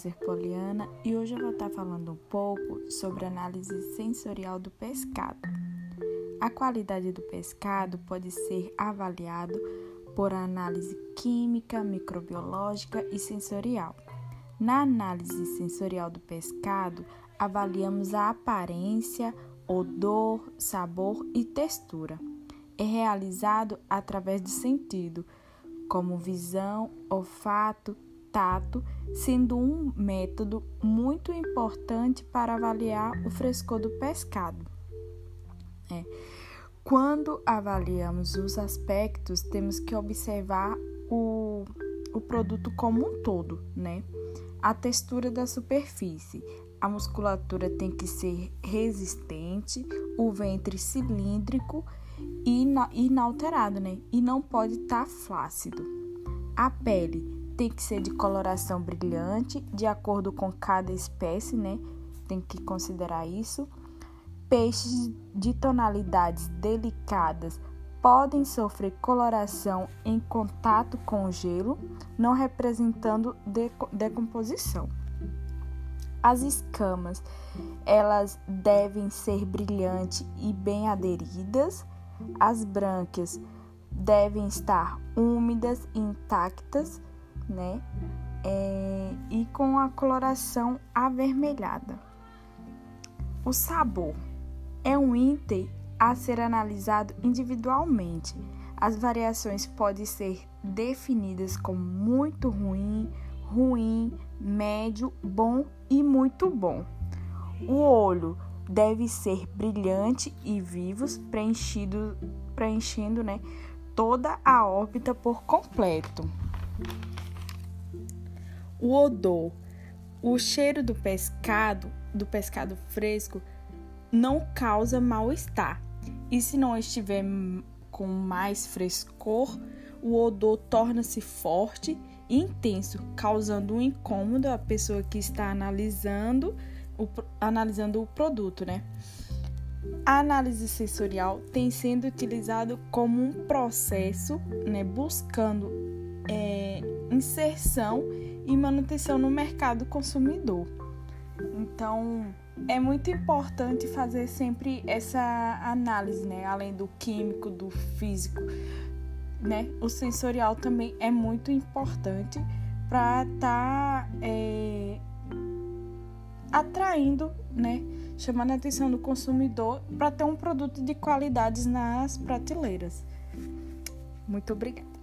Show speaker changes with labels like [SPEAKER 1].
[SPEAKER 1] Eliezer Poliana e hoje eu vou estar falando um pouco sobre análise sensorial do pescado. A qualidade do pescado pode ser avaliado por análise química, microbiológica e sensorial. Na análise sensorial do pescado, avaliamos a aparência, odor, sabor e textura. É realizado através do sentido, como visão, olfato, tato, sendo um método muito importante para avaliar o frescor do pescado. É. Quando avaliamos os aspectos, temos que observar o, o produto como um todo, né? A textura da superfície. A musculatura tem que ser resistente, o ventre cilíndrico e inalterado, né? E não pode estar tá flácido. A pele tem que ser de coloração brilhante, de acordo com cada espécie, né? Tem que considerar isso. Peixes de tonalidades delicadas podem sofrer coloração em contato com o gelo, não representando decomposição. As escamas, elas devem ser brilhantes e bem aderidas. As brânquias devem estar úmidas e intactas né? É, e com a coloração avermelhada. O sabor é um item a ser analisado individualmente. As variações podem ser definidas como muito ruim, ruim, médio, bom e muito bom. O olho deve ser brilhante e vivos, preenchido, preenchendo né, toda a órbita por completo o odor, o cheiro do pescado, do pescado fresco, não causa mal-estar. E se não estiver com mais frescor, o odor torna-se forte e intenso, causando um incômodo à pessoa que está analisando o, analisando o produto, né? A análise sensorial tem sido utilizado como um processo, né, buscando é, inserção e manutenção no mercado consumidor. Então, é muito importante fazer sempre essa análise, né? Além do químico, do físico, né? O sensorial também é muito importante para estar tá, é, atraindo, né? Chamando a atenção do consumidor para ter um produto de qualidades nas prateleiras. Muito obrigada.